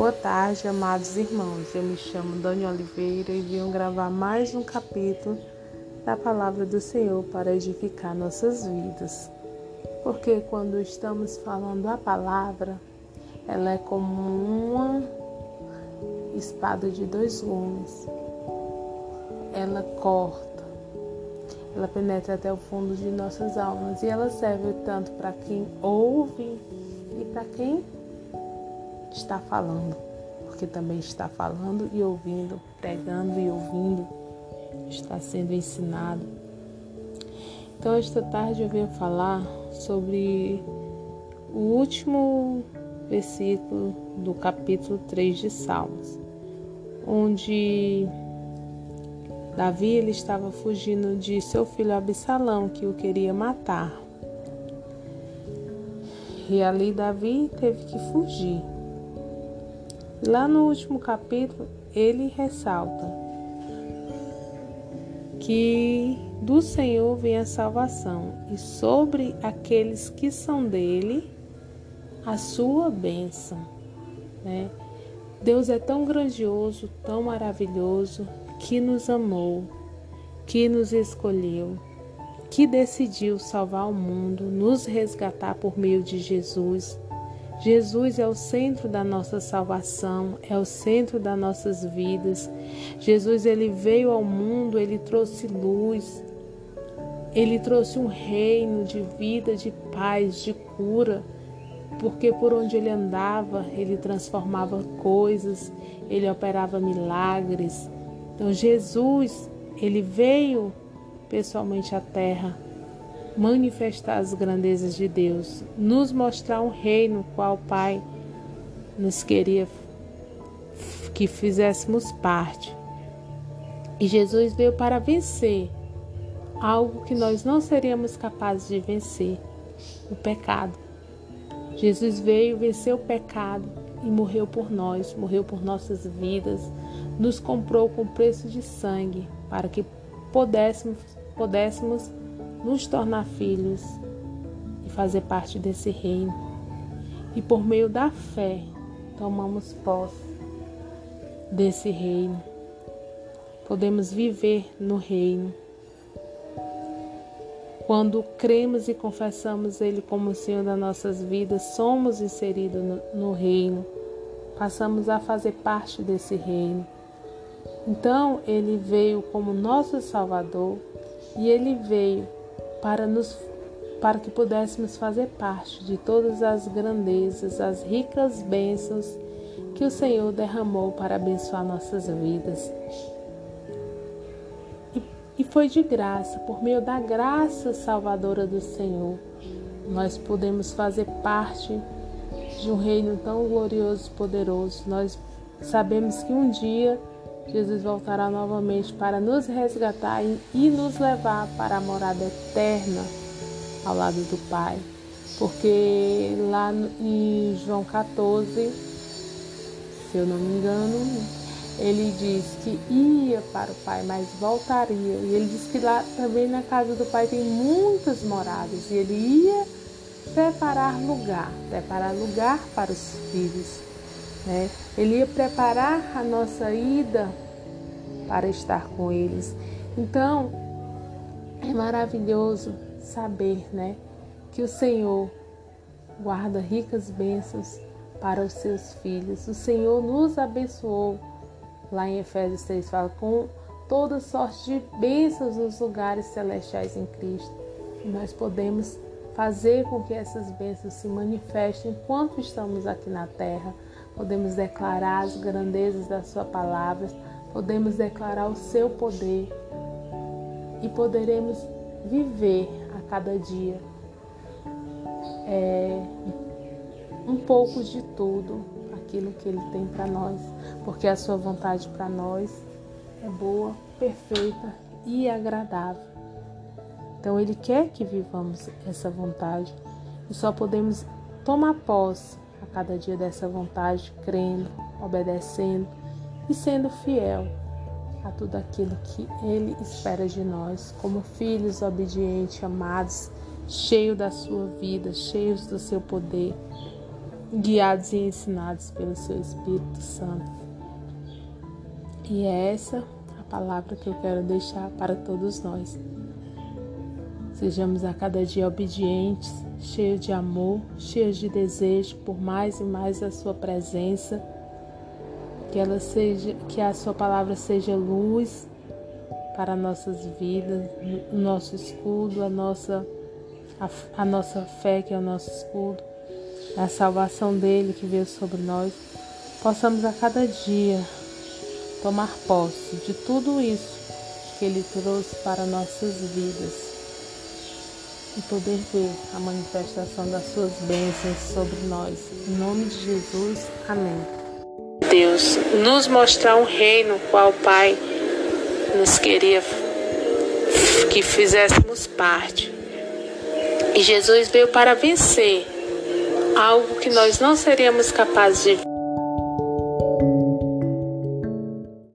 Boa tarde, amados irmãos. Eu me chamo Dani Oliveira e venho gravar mais um capítulo da palavra do Senhor para edificar nossas vidas. Porque quando estamos falando a palavra, ela é como uma espada de dois gumes. Ela corta, ela penetra até o fundo de nossas almas e ela serve tanto para quem ouve e para quem está falando, porque também está falando e ouvindo, pregando e ouvindo, está sendo ensinado. Então, esta tarde eu venho falar sobre o último versículo do capítulo 3 de Salmos, onde Davi ele estava fugindo de seu filho Absalão, que o queria matar. E ali Davi teve que fugir. Lá no último capítulo, ele ressalta que do Senhor vem a salvação e sobre aqueles que são dele a sua bênção. Né? Deus é tão grandioso, tão maravilhoso, que nos amou, que nos escolheu, que decidiu salvar o mundo, nos resgatar por meio de Jesus Jesus é o centro da nossa salvação, é o centro das nossas vidas. Jesus ele veio ao mundo, ele trouxe luz. Ele trouxe um reino de vida, de paz, de cura, porque por onde ele andava, ele transformava coisas, ele operava milagres. Então Jesus, ele veio pessoalmente à terra manifestar as grandezas de Deus, nos mostrar um reino qual o Pai nos queria que fizéssemos parte. E Jesus veio para vencer algo que nós não seríamos capazes de vencer: o pecado. Jesus veio vencer o pecado e morreu por nós, morreu por nossas vidas, nos comprou com preço de sangue para que pudéssemos, pudéssemos nos tornar filhos e fazer parte desse reino. E por meio da fé, tomamos posse desse reino. Podemos viver no reino. Quando cremos e confessamos Ele como o Senhor das nossas vidas, somos inseridos no, no reino, passamos a fazer parte desse reino. Então, Ele veio como nosso Salvador e Ele veio para nos para que pudéssemos fazer parte de todas as grandezas, as ricas bênçãos que o Senhor derramou para abençoar nossas vidas. E, e foi de graça, por meio da graça salvadora do Senhor, nós podemos fazer parte de um reino tão glorioso e poderoso. Nós sabemos que um dia Jesus voltará novamente para nos resgatar e nos levar para a morada eterna ao lado do Pai. Porque lá em João 14, se eu não me engano, ele diz que ia para o Pai, mas voltaria. E ele diz que lá também na casa do Pai tem muitas moradas. E ele ia preparar lugar, preparar lugar para os filhos. Né? Ele ia preparar a nossa ida para estar com eles. Então, é maravilhoso saber, né, que o Senhor guarda ricas bênçãos para os seus filhos. O Senhor nos abençoou. Lá em Efésios 6 fala com toda sorte de bênçãos nos lugares celestiais em Cristo. E nós podemos fazer com que essas bênçãos se manifestem enquanto estamos aqui na terra podemos declarar as grandezas da Sua palavra, podemos declarar o Seu poder e poderemos viver a cada dia é, um pouco de tudo aquilo que Ele tem para nós, porque a Sua vontade para nós é boa, perfeita e agradável. Então Ele quer que vivamos essa vontade e só podemos tomar posse cada dia dessa vontade, crendo, obedecendo e sendo fiel a tudo aquilo que Ele espera de nós, como filhos obedientes, amados, cheios da sua vida, cheios do seu poder. guiados e ensinados pelo seu Espírito Santo. E é essa a palavra que eu quero deixar para todos nós. Sejamos a cada dia obedientes, cheios de amor, cheios de desejo por mais e mais a sua presença. Que ela seja, que a sua palavra seja luz para nossas vidas, o nosso escudo, a nossa a, a nossa fé que é o nosso escudo, a salvação dele que veio sobre nós. Possamos a cada dia tomar posse de tudo isso que ele trouxe para nossas vidas e poder ver a manifestação das suas bênçãos sobre nós. Em nome de Jesus, amém. Deus, nos mostrar um reino qual o Pai nos queria que fizéssemos parte. E Jesus veio para vencer algo que nós não seríamos capazes de